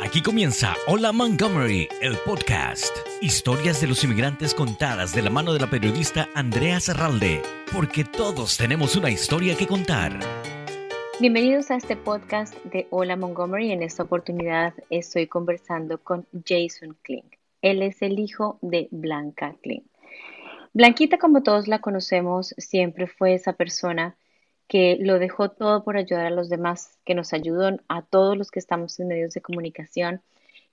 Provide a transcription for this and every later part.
Aquí comienza Hola Montgomery, el podcast. Historias de los inmigrantes contadas de la mano de la periodista Andrea Serralde, porque todos tenemos una historia que contar. Bienvenidos a este podcast de Hola Montgomery. En esta oportunidad estoy conversando con Jason Kling. Él es el hijo de Blanca Kling. Blanquita, como todos la conocemos, siempre fue esa persona que lo dejó todo por ayudar a los demás, que nos ayudó a todos los que estamos en medios de comunicación.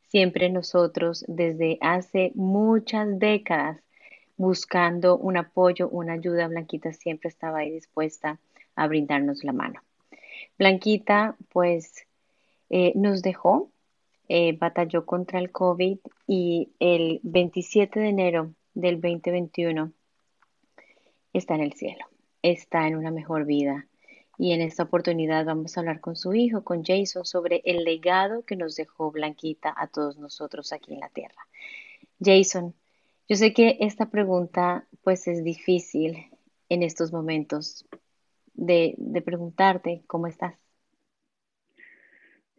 Siempre nosotros, desde hace muchas décadas, buscando un apoyo, una ayuda, Blanquita siempre estaba ahí dispuesta a brindarnos la mano. Blanquita, pues, eh, nos dejó, eh, batalló contra el COVID y el 27 de enero del 2021 está en el cielo está en una mejor vida. Y en esta oportunidad vamos a hablar con su hijo, con Jason, sobre el legado que nos dejó Blanquita a todos nosotros aquí en la tierra. Jason, yo sé que esta pregunta pues es difícil en estos momentos de, preguntarte cómo estás.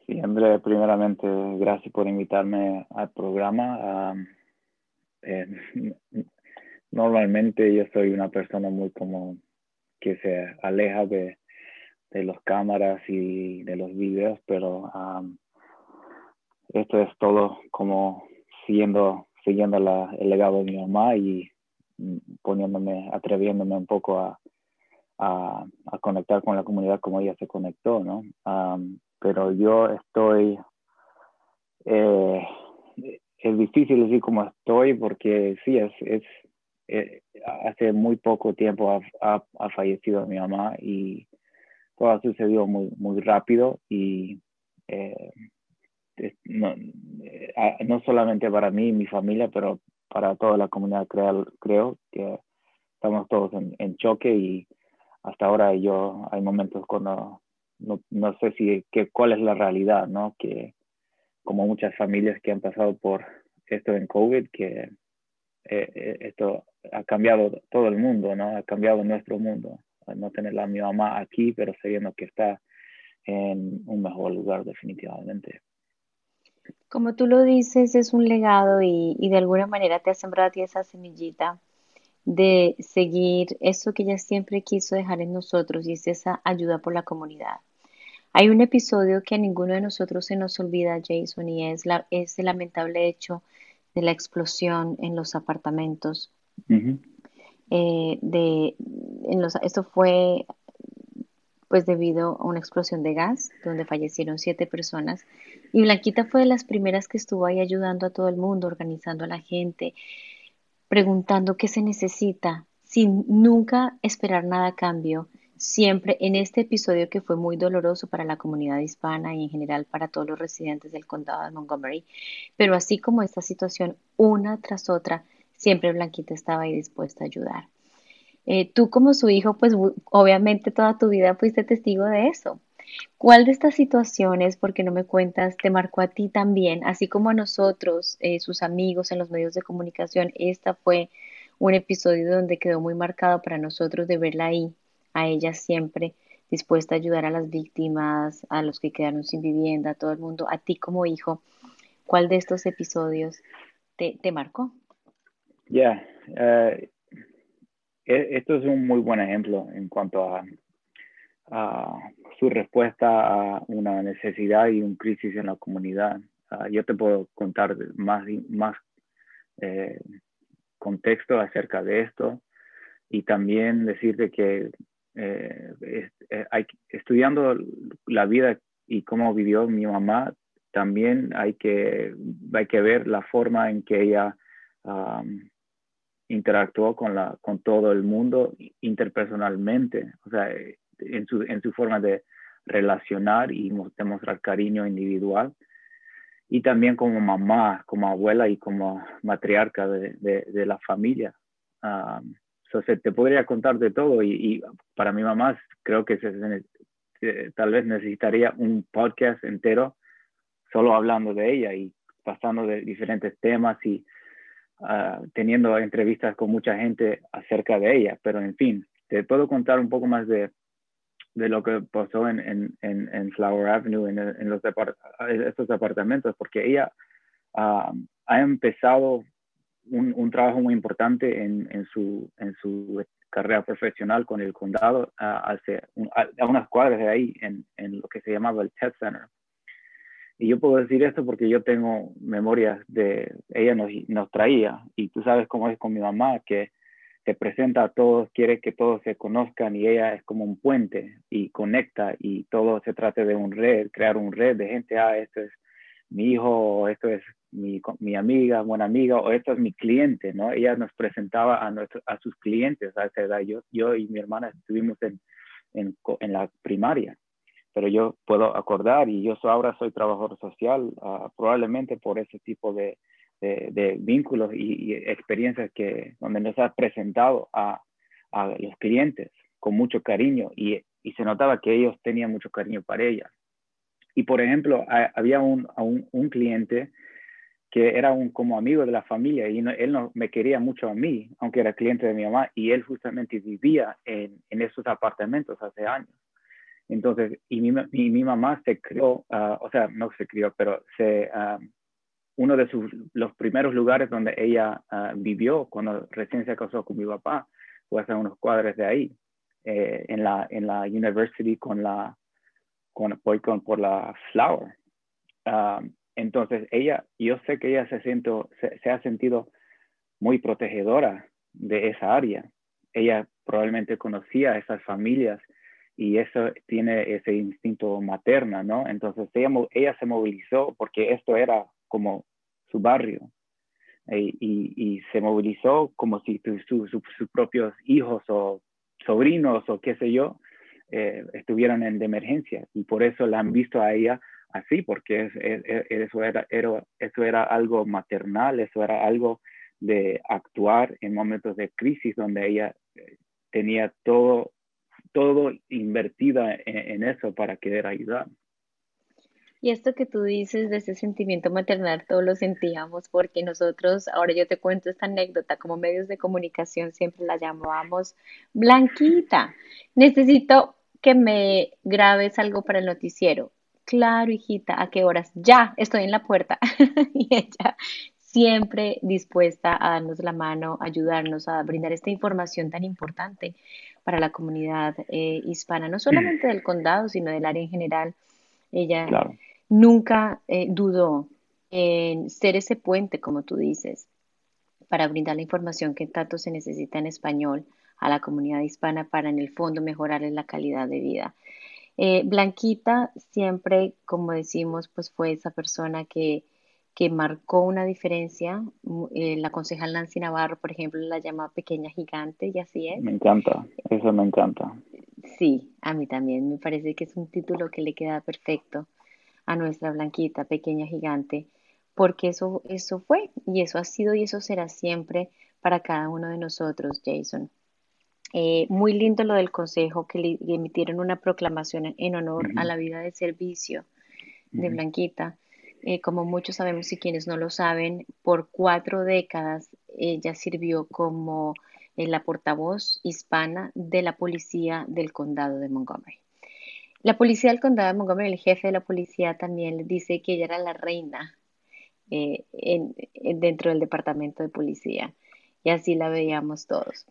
Sí, André, primeramente, gracias por invitarme al programa. Eh, normalmente yo soy una persona muy como que se aleja de, de las cámaras y de los videos, pero esto es todo como siguiendo, siguiendo la, el legado de mi mamá y poniéndome, atreviéndome un poco a, a, conectar con la comunidad como ella se conectó, ¿no? pero yo estoy, eh, es difícil decir cómo estoy porque sí, es, es eh, hace muy poco tiempo ha, fallecido mi mamá y todo ha sucedido muy, muy rápido y eh, no, eh, no, solamente para mí y mi familia, pero para toda la comunidad creo, creo que estamos todos en, en, choque y hasta ahora yo hay momentos cuando no, no sé si que, cuál es la realidad, ¿no? Que como muchas familias que han pasado por esto en COVID, que eh, esto ha cambiado todo el mundo, ¿no? Ha cambiado nuestro mundo. no tener a mi mamá aquí, pero sabiendo que está en un mejor lugar definitivamente. Como tú lo dices, es un legado y, y de alguna manera te ha sembrado a ti esa semillita de seguir eso que ella siempre quiso dejar en nosotros y es esa ayuda por la comunidad. Hay un episodio que a ninguno de nosotros se nos olvida, Jason, y es, la, es el lamentable hecho de la explosión en los apartamentos. Eh, de, en los, esto fue pues debido a una explosión de gas donde fallecieron siete personas. Y Blanquita fue de las primeras que estuvo ahí ayudando a todo el mundo, organizando a la gente, preguntando qué se necesita, sin nunca esperar nada a cambio siempre en este episodio que fue muy doloroso para la comunidad hispana y en general para todos los residentes del condado de Montgomery. Pero así como esta situación, una tras otra, siempre Blanquita estaba ahí dispuesta a ayudar. Eh, tú como su hijo, pues obviamente toda tu vida fuiste testigo de eso. ¿Cuál de estas situaciones, porque no me cuentas, te marcó a ti también, así como a nosotros, eh, sus amigos en los medios de comunicación? Esta fue un episodio donde quedó muy marcado para nosotros de verla ahí a ella siempre dispuesta a ayudar a las víctimas, a los que quedaron sin vivienda, a todo el mundo, a ti como hijo, ¿cuál de estos episodios te, te marcó? Ya, eh, e, esto es un muy buen ejemplo en cuanto a, su respuesta a una necesidad y un crisis en la comunidad. Ah, yo te puedo contar más, más eh, contexto acerca de esto y también decirte que eh, eh, hay, estudiando la vida y cómo vivió mi mamá, también hay que, hay que ver la forma en que ella interactuó con, la, con todo el mundo interpersonalmente, o sea, en su, en su forma de relacionar y demostrar cariño individual. Y también como mamá, como abuela y como matriarca de, de, la familia entonces te podría contar de todo y, para mi mamá creo que se, tal vez necesitaría un podcast entero solo hablando de ella y pasando de diferentes temas y ah, teniendo entrevistas con mucha gente acerca de ella. Pero en fin, te puedo contar un poco más de de lo que pasó en, en, en, Flower Avenue, en, en los estos apartamentos, porque ella ha empezado un, un, trabajo muy importante en, en, su, en su carrera profesional con el condado hace a, unas cuadras de ahí, en, en, lo que se llamaba el Test Center. Y yo puedo decir esto porque yo tengo memorias de, ella nos, nos traía, y tú sabes cómo es con mi mamá, que se presenta a todos, quiere que todos se conozcan y ella es como un puente y conecta y todo se trata de un red, crear un red de gente, ah, esto es mi hijo, esto es mi, mi, amiga, buena amiga, o esto es mi cliente, ¿no? Ella nos presentaba a, nuestro, a sus clientes a esa edad. Yo, yo y mi hermana estuvimos en, en, en la primaria, pero yo puedo acordar y yo ahora soy trabajador social, uh, probablemente por ese tipo de, de, vínculos y, experiencias que, donde nos has presentado a, a los clientes con mucho cariño y, y, se notaba que ellos tenían mucho cariño para ella. Y por ejemplo, había un, un, un, cliente que era un como amigo de la familia y él no me quería mucho a mí, aunque era cliente de mi mamá, y él justamente vivía en, en esos apartamentos hace años. Entonces, y mi, mi, mi mamá se crió, ah, o sea, no se crió, pero se, uh, uno de sus, los primeros lugares donde ella uh, vivió cuando recién se casó con mi papá fue hace unos cuadros de ahí, eh, en, la, en la university con la, con, con, por la Flower. Um, entonces, ella, yo sé que ella se, se, ha sentido muy protegedora de esa área. Ella probablemente conocía a esas familias y eso tiene ese instinto materna, ¿no? Entonces, ella, se movilizó porque esto era como su barrio. Y, y, se movilizó como si sus propios hijos o sobrinos o qué sé yo eh, estuvieran en de emergencia y por eso la han visto a ella así porque es, eso, era, era, eso era algo maternal, eso era algo de actuar en momentos de crisis donde ella eh, tenía todo, todo invertida en, en eso para querer ayudar. Y esto que tú dices de ese sentimiento maternal, todos lo sentíamos porque nosotros, ahora yo te cuento esta anécdota, como medios de comunicación siempre la llamábamos Blanquita. Necesito que me grabes algo para el noticiero. Claro, hijita, ¿a qué horas? Ya, estoy en la puerta. y ella siempre dispuesta a darnos la mano, ayudarnos a brindar esta información tan importante para la comunidad eh, hispana, no solamente del condado, sino del área en general. Ella claro nunca eh, dudó en ser ese puente, como tú dices, para brindar la información que tanto se necesita en español a la comunidad hispana para en el fondo mejorarles la calidad de vida. Eh, Blanquita siempre, como decimos, pues fue esa persona que, que marcó una diferencia. Eh, la concejal Nancy Navarro, por ejemplo, la llama pequeña gigante y así es. Me encanta, eso me encanta. Sí, a mí también, me parece que es un título que le queda perfecto a nuestra Blanquita, pequeña gigante, porque eso, eso fue y eso ha sido y eso será siempre para cada uno de nosotros, Jason. Eh, muy lindo lo del consejo que le emitieron una proclamación en honor a la vida de servicio de Blanquita. Eh, como muchos sabemos y quienes no lo saben, por cuatro décadas ella sirvió como eh, la portavoz hispana de la policía del condado de Montgomery. La policía del condado de Montgomery, el jefe de la policía también le dice que ella era la reina eh, dentro del departamento de policía. Y así la veíamos todos.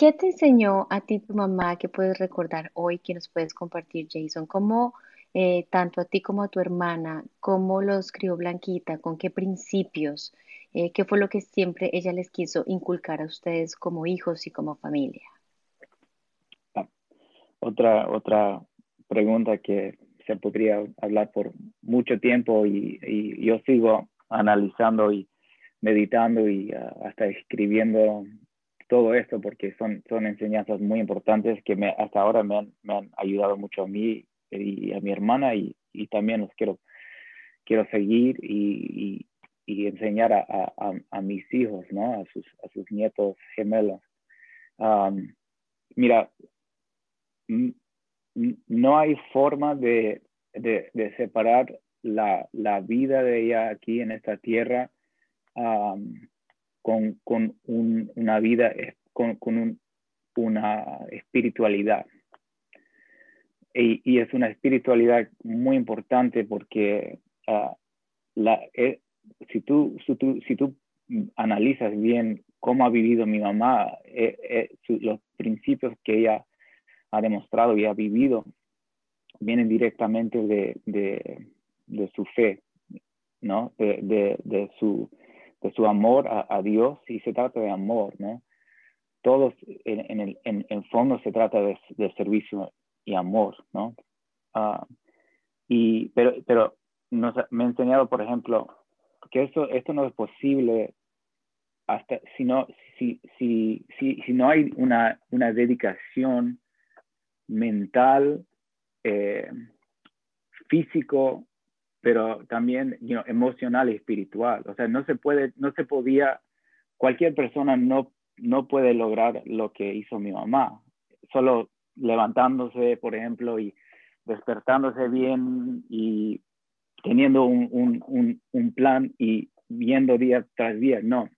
¿Qué te enseñó a ti tu mamá que puedes recordar hoy que nos puedes compartir, Jason? ¿Cómo eh, tanto a ti como a tu hermana, cómo los crió Blanquita, con qué principios, eh, qué fue lo que siempre ella les quiso inculcar a ustedes como hijos y como familia? Otra, otra pregunta que se podría hablar por mucho tiempo y, yo sigo analizando y meditando y ah, hasta escribiendo todo esto porque son, son enseñanzas muy importantes que hasta ahora me han, me han ayudado mucho a mí y a mi hermana y, y también los quiero, quiero seguir y, y, enseñar a, a, mis hijos, ¿no? a, sus, a sus nietos gemelos. mira, no hay forma de, separar la, vida de ella aquí en esta tierra con, una vida, con, una espiritualidad. y, es una espiritualidad muy importante porque ah, la, eh, si, tú, si, tú, si tú analizas bien cómo ha vivido mi mamá, eh, eh, los principios que ella ha demostrado y ha vivido vienen directamente de, de, de su fe, ¿no? De, de, su, de su amor a, Dios y se trata de amor, ¿no? Todos en, en, en, en fondo se trata de, servicio y amor, ¿no? Ah, y, pero pero me ha enseñado, por ejemplo, que esto, esto no es posible hasta si no, si, si, si, si no hay una, una dedicación mental, eh, físico, pero también emocional y espiritual. O sea, no se puede, no se podía, cualquier persona no, no puede lograr lo que hizo mi mamá. Solo levantándose, por ejemplo, y despertándose bien y teniendo un, un, un, plan y viendo día tras día. No,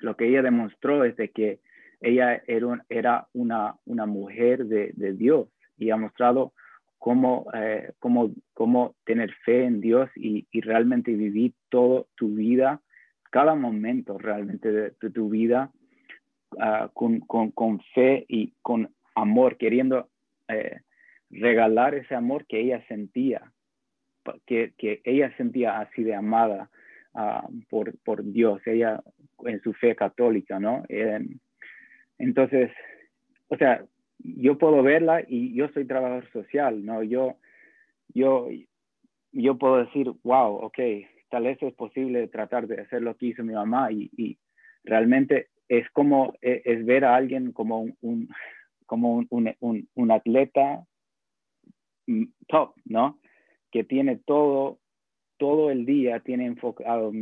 lo que ella demostró es de que ella era, era una, una mujer de, de, Dios y ha mostrado cómo, eh, cómo, cómo, tener fe en Dios y, y, realmente vivir toda tu vida, cada momento realmente de, tu vida uh, con, con, con, fe y con amor, queriendo eh, regalar ese amor que ella sentía, que, que ella sentía así de amada uh, por, por Dios, ella en su fe católica, ¿no? Eh, entonces, o sea, yo puedo verla y yo soy trabajador social, ¿no? Yo, yo, yo puedo decir, wow, ok, tal vez es posible tratar de hacer lo que hizo mi mamá y, y realmente es como, es, es, ver a alguien como un, como un, un, un, atleta mm, top, ¿no? Que tiene todo, todo el día, tiene enfocado,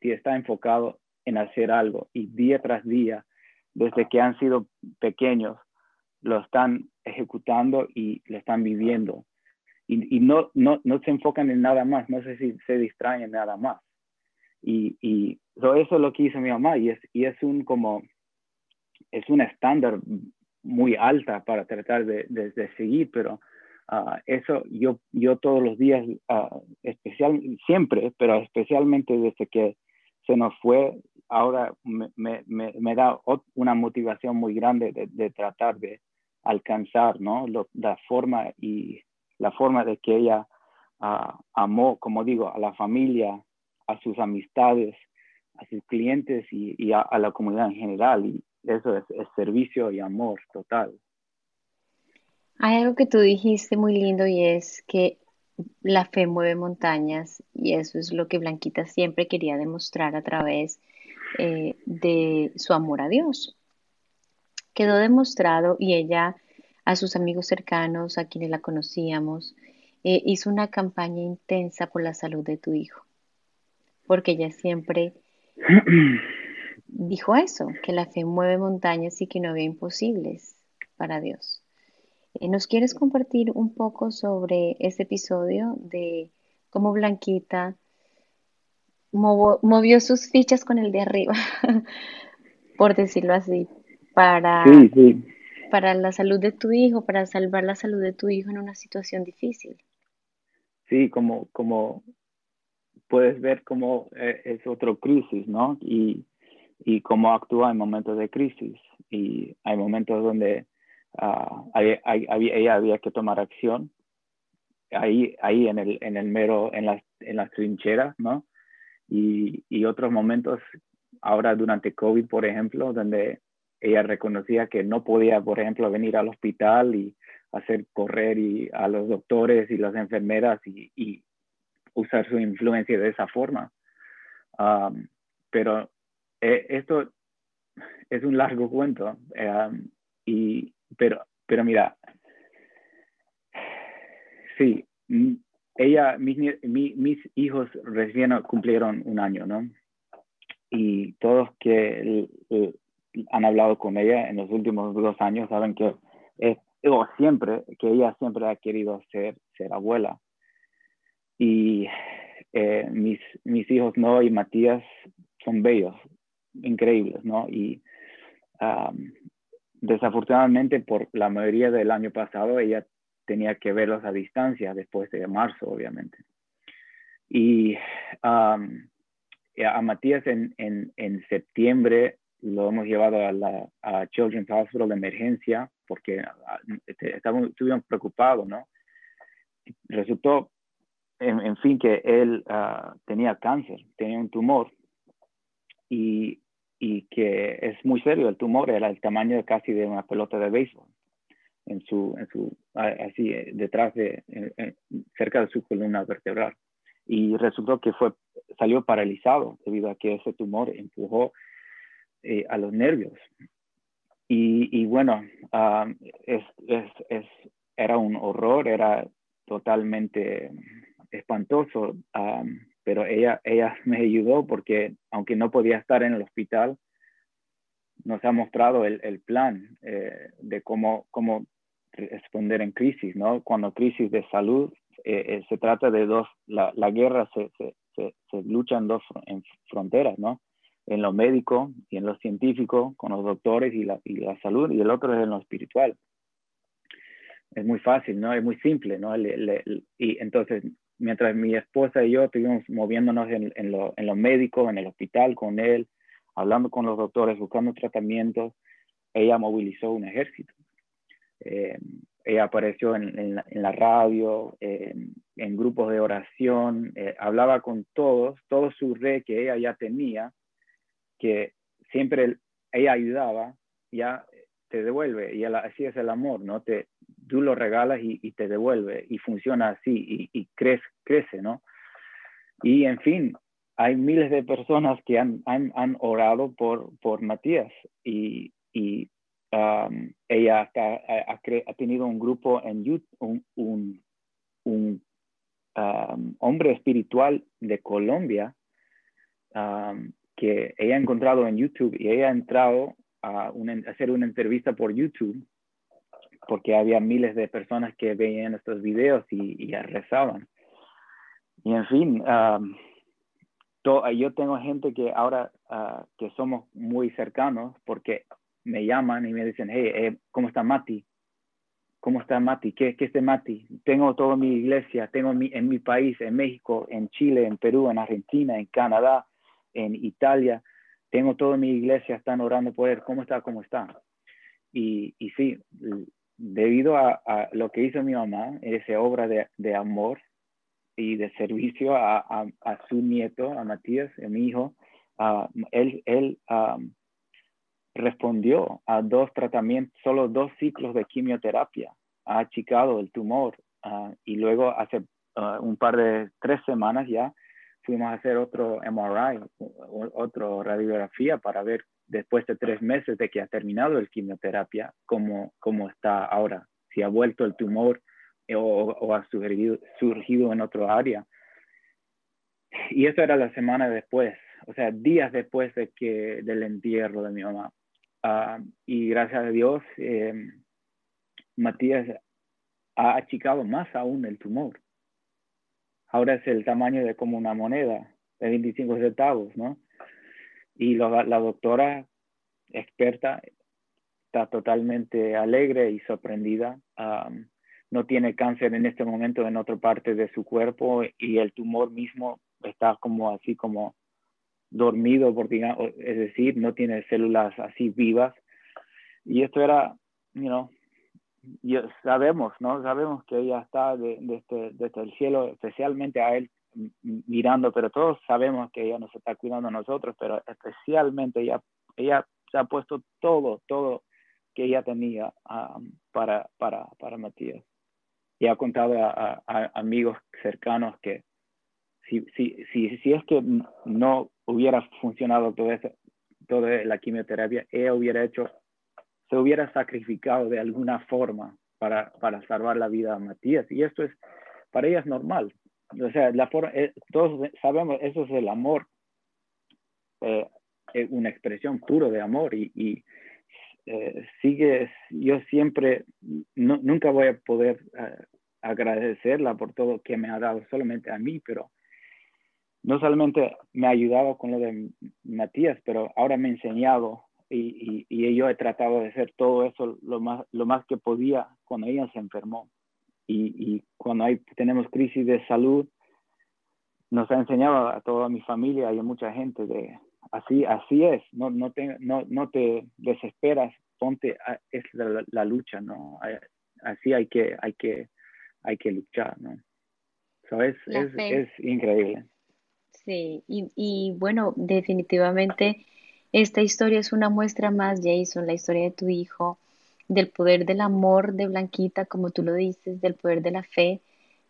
está enfocado en hacer algo y día tras día, desde que han sido pequeños, lo están ejecutando y lo están viviendo. Y, y no, no, no, se enfocan en nada más, no sé si se distraen en nada más. Y, y eso es lo que hizo mi mamá y es, y es un como, es un estándar muy alta para tratar de, de, seguir, pero uh, eso yo, yo todos los días, uh, especial, siempre, pero especialmente desde que se nos fue, ahora me, me, me da una motivación muy grande de, de tratar de alcanzar, ¿no? la forma y la forma de que ella uh, amó, como digo, a la familia, a sus amistades, a sus clientes y, y a, a, la comunidad en general. Y eso es, es, servicio y amor total. Hay algo que tú dijiste muy lindo y es que la fe mueve montañas y eso es lo que Blanquita siempre quería demostrar a través eh, de su amor a Dios. Quedó demostrado y ella a sus amigos cercanos, a quienes la conocíamos, eh, hizo una campaña intensa por la salud de tu hijo, porque ella siempre dijo eso, que la fe mueve montañas y que no había imposibles para Dios. Eh, ¿Nos quieres compartir un poco sobre ese episodio de cómo Blanquita movió sus fichas con el de arriba, por decirlo así, para, para la salud de tu hijo, para salvar la salud de tu hijo en una situación difícil? Sí, como, como puedes ver cómo eh, es otro crisis, ¿no? Y, y cómo actúa en momentos de crisis. Y hay momentos donde uh, hay, hay, ella había que tomar acción ahí, ahí en, el, en el mero, en las, en las trincheras, ¿no? Y, y otros momentos, ahora durante COVID, por ejemplo, donde ella reconocía que no podía, por ejemplo, venir al hospital y hacer correr y a los doctores y las enfermeras y, y usar su influencia de esa forma. Um, pero eh, esto es un largo cuento, um, y, pero, pero mira, sí, ella, mis, mis hijos recién cumplieron un año, ¿no? Y todos que han hablado con ella en los últimos dos años saben que es, o siempre, que ella siempre ha querido ser, ser abuela. Y eh, mis, mis hijos, no y Matías, son bellos, increíbles, ¿no? Y desafortunadamente por la mayoría del año pasado ella tenía que verlos a distancia después de marzo, obviamente. Y a Matías en, en, en, septiembre lo hemos llevado a la a Children's Hospital de emergencia porque este, estuvimos preocupados, ¿no? Resultó, en, fin, que él uh, tenía cáncer, tenía un tumor y, y, que es muy serio. El tumor era el tamaño casi de una pelota de béisbol en su, en su así, eh, detrás de, cerca de su columna vertebral. Y resultó que fue, salió paralizado debido a que ese tumor empujó eh, a los nervios. Y, y bueno, uh, es, es, es, era un horror, era totalmente espantoso, um, pero ella, ella me ayudó porque aunque no podía estar en el hospital, nos ha mostrado el, el plan eh, de cómo, cómo responder en crisis, ¿no? Cuando crisis de salud, eh, eh, se trata de dos, la, guerra se, se, se, se, lucha en dos en fronteras, ¿no? En lo médico y en lo científico, con los doctores y la, y la salud, y el otro es en lo espiritual. Es muy fácil, ¿no? Es muy simple, ¿no? y entonces, mientras mi esposa y yo estuvimos moviéndonos en, en, lo, en lo médico, en el hospital con él, hablando con los doctores, buscando tratamientos, ella movilizó un ejército eh, ella apareció en, en, la, radio, en, grupos de oración, eh, hablaba con todos, todo su red que ella ya tenía, que siempre ella ayudaba, ya te devuelve, y así es el amor, ¿no? Te, tú lo regalas y, te devuelve, y funciona así, y, crece, crece, ¿no? Y en fin, hay miles de personas que han, han, han orado por, por Matías, y, y Um, ella ha, tenido un grupo en YouTube, un, un, um, hombre espiritual de Colombia um, que ella ha encontrado en YouTube y ella ha entrado a, hacer una entrevista por YouTube porque había miles de personas que veían estos videos y, y rezaban. Y en fin, yo tengo gente que ahora uh, que somos muy cercanos porque me llaman y me dicen, hey, eh, ¿cómo está Mati? ¿Cómo está Mati? ¿Qué, ¿Qué es de Mati? Tengo toda mi iglesia, tengo mi, en mi país, en México, en Chile, en Perú, en Argentina, en Canadá, en Italia. Tengo toda mi iglesia, están orando por él. ¿Cómo está? ¿Cómo está? Y, sí, debido a, lo que hizo mi mamá, esa obra de, amor y de servicio a, su nieto, a Matías, a mi hijo, él, respondió a dos tratamientos, solo dos ciclos de quimioterapia, ha achicado el tumor uh, y luego hace uh, un par de tres semanas ya fuimos a hacer otro MRI, otra radiografía para ver después de tres meses de que ha terminado el quimioterapia, cómo, cómo está ahora, si ha vuelto el tumor o, o ha surgido, surgido en otro área. Y eso era la semana después, o sea, días después de que, del entierro de mi mamá. Ah, y gracias a Dios, eh, Matías ha achicado más aún el tumor. Ahora es el tamaño de como una moneda de 25 centavos, ¿no? Y la doctora experta está totalmente alegre y sorprendida. no tiene cáncer en este momento en otra parte de su cuerpo y el tumor mismo está como así como dormido, por, es decir, no tiene células así vivas. Y esto era, you know, sabemos, ¿no? Sabemos que ella está desde, este, desde el cielo, especialmente a él mirando, pero todos sabemos que ella nos está cuidando a nosotros, pero especialmente ella, ella se ha puesto todo, todo que ella tenía um, para, para, para Matías. Y ha contado a amigos cercanos que si, si, si, si es que no hubiera funcionado todo eso, toda la quimioterapia, ella hubiera hecho, se hubiera sacrificado de alguna forma para, para salvar la vida a Matías. Y esto es, para ella es normal. O sea, la forma, eh, todos sabemos, eso es el amor, eh, una expresión puro de amor y, y eh, sigue, yo siempre, nunca voy a poder eh, agradecerla por todo que me ha dado solamente a mí, pero no solamente me ha ayudado con lo de Matías, pero ahora me ha enseñado y, y, yo he tratado de hacer todo eso lo más, lo más que podía cuando ella se enfermó. y, cuando hay, tenemos crisis de salud, nos ha enseñado a toda mi familia y a mucha gente de así, así es, no, no, te, no, no te desesperas, ponte, es la, lucha, ¿no? Así hay que, hay que, hay que luchar, ¿no? ¿Sabes? Es, es, increíble. Sí, y, y bueno, definitivamente esta historia es una muestra más, Jason, la historia de tu hijo, del poder del amor de Blanquita, como tú lo dices, del poder de la fe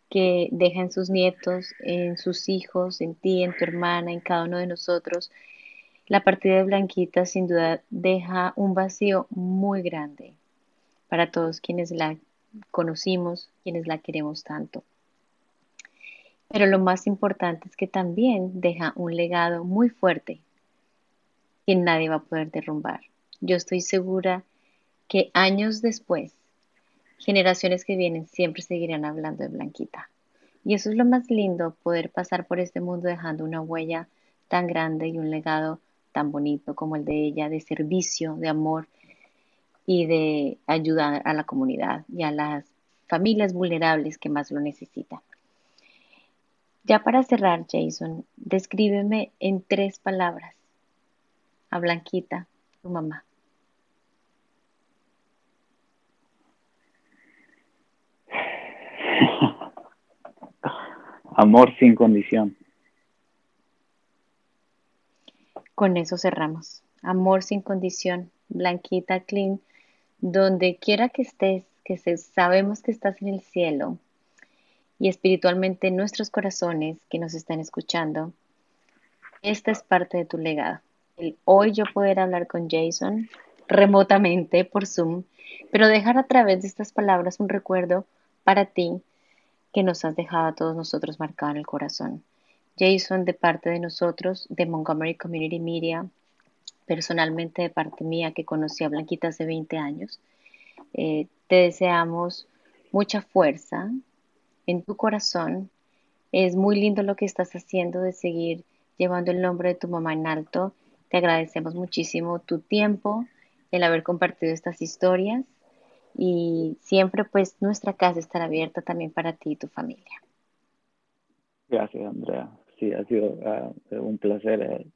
que deja en sus nietos, en sus hijos, en ti, en tu hermana, en cada uno de nosotros. La partida de Blanquita sin duda deja un vacío muy grande para todos quienes la conocimos, quienes la queremos tanto. Pero lo más importante es que también deja un legado muy fuerte que nadie va a poder derrumbar. Yo estoy segura que años después, generaciones que vienen siempre seguirán hablando de Blanquita. Y eso es lo más lindo, poder pasar por este mundo dejando una huella tan grande y un legado tan bonito como el de ella, de servicio, de amor y de ayudar a la comunidad y a las familias vulnerables que más lo necesitan. Ya para cerrar, Jason, descríbeme en tres palabras a Blanquita, tu mamá? Amor sin condición. Con eso cerramos. Amor sin condición. Blanquita Clean, donde quiera que estés, que sabemos que estás en el cielo y espiritualmente en nuestros corazones que nos están escuchando, esta es parte de tu legado hoy yo poder hablar con Jason remotamente por Zoom, pero dejar a través de estas palabras un recuerdo para ti que nos has dejado a todos nosotros marcado en el corazón. Jason, de parte de nosotros, de Montgomery Community Media, personalmente de parte mía que conocí a Blanquita hace 20 años, eh, te deseamos mucha fuerza en tu corazón. Es muy lindo lo que estás haciendo de seguir llevando el nombre de tu mamá en alto te agradecemos muchísimo tu tiempo, el haber compartido estas historias y siempre pues nuestra casa estará abierta también para ti y tu familia. Gracias, Andrea. Sí, ha sido ah, un placer eh,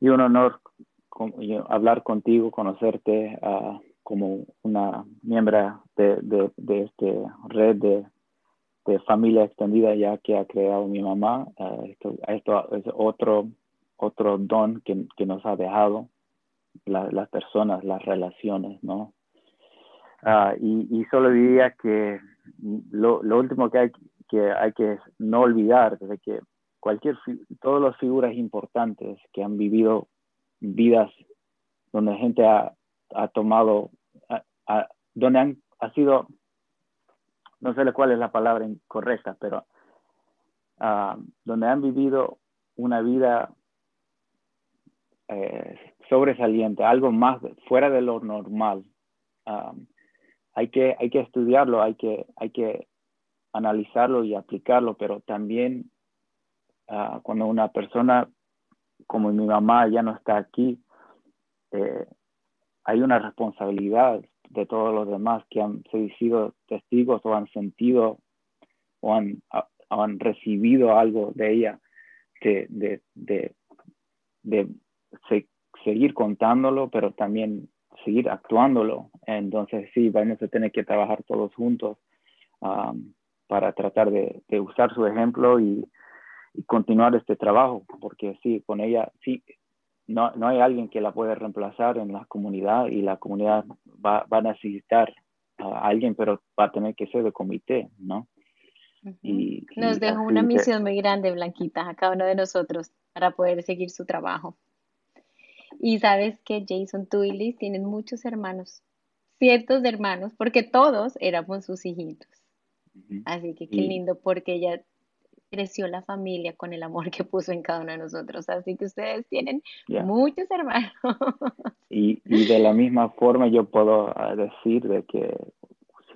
y un honor hablar contigo, conocerte ah, como una miembro de, de, de esta red de, de, familia extendida ya que ha creado mi mamá. Ah, esto, esto es otro otro don que, nos ha dejado las personas, las relaciones, ¿no? Ah, y, solo diría que lo, último que hay que, hay que no olvidar es que cualquier, todas las figuras importantes que han vivido vidas donde gente ha, tomado, donde han ha sido, no sé cuál es la palabra incorrecta, pero ah, donde han vivido una vida eh, sobresaliente, algo más fuera de lo normal. hay, que, hay que estudiarlo, hay que, hay que analizarlo y aplicarlo, pero también ah, cuando una persona como mi mamá ya no está aquí, eh, hay una responsabilidad de todos los demás que han sido testigos o han sentido o han, han recibido algo de ella de, de, de, de seguir contándolo, pero también seguir actuándolo. Entonces sí, vamos a tener que trabajar todos juntos um, para tratar de, usar su ejemplo y, continuar este trabajo, porque sí, con ella, sí, no, no hay alguien que la pueda reemplazar en la comunidad y la comunidad va, va a necesitar a alguien, pero va a tener que ser de comité, ¿no? y, Nos dejó una misión muy grande, Blanquita, a cada uno de nosotros para poder seguir su trabajo. Y sabes que Jason, tú y Liz tienen muchos hermanos, ciertos hermanos, porque todos éramos sus hijitos. Así que qué lindo, porque ella creció la familia con el amor que puso en cada uno de nosotros. Así que ustedes tienen muchos hermanos. Y, y, de la misma forma yo puedo ah, decir de que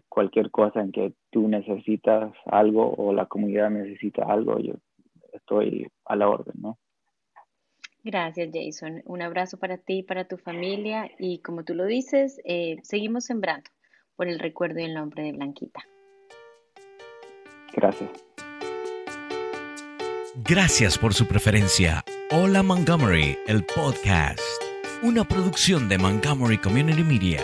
cualquier cosa en que tú necesitas algo o la comunidad necesita algo, yo estoy a la orden, ¿no? Gracias, Jason. Un abrazo para ti y para tu familia. Y como tú lo dices, eh, seguimos sembrando por el recuerdo y el nombre de Blanquita. Gracias. Gracias por su preferencia. Hola Montgomery, el podcast. Una producción de Montgomery Community Media.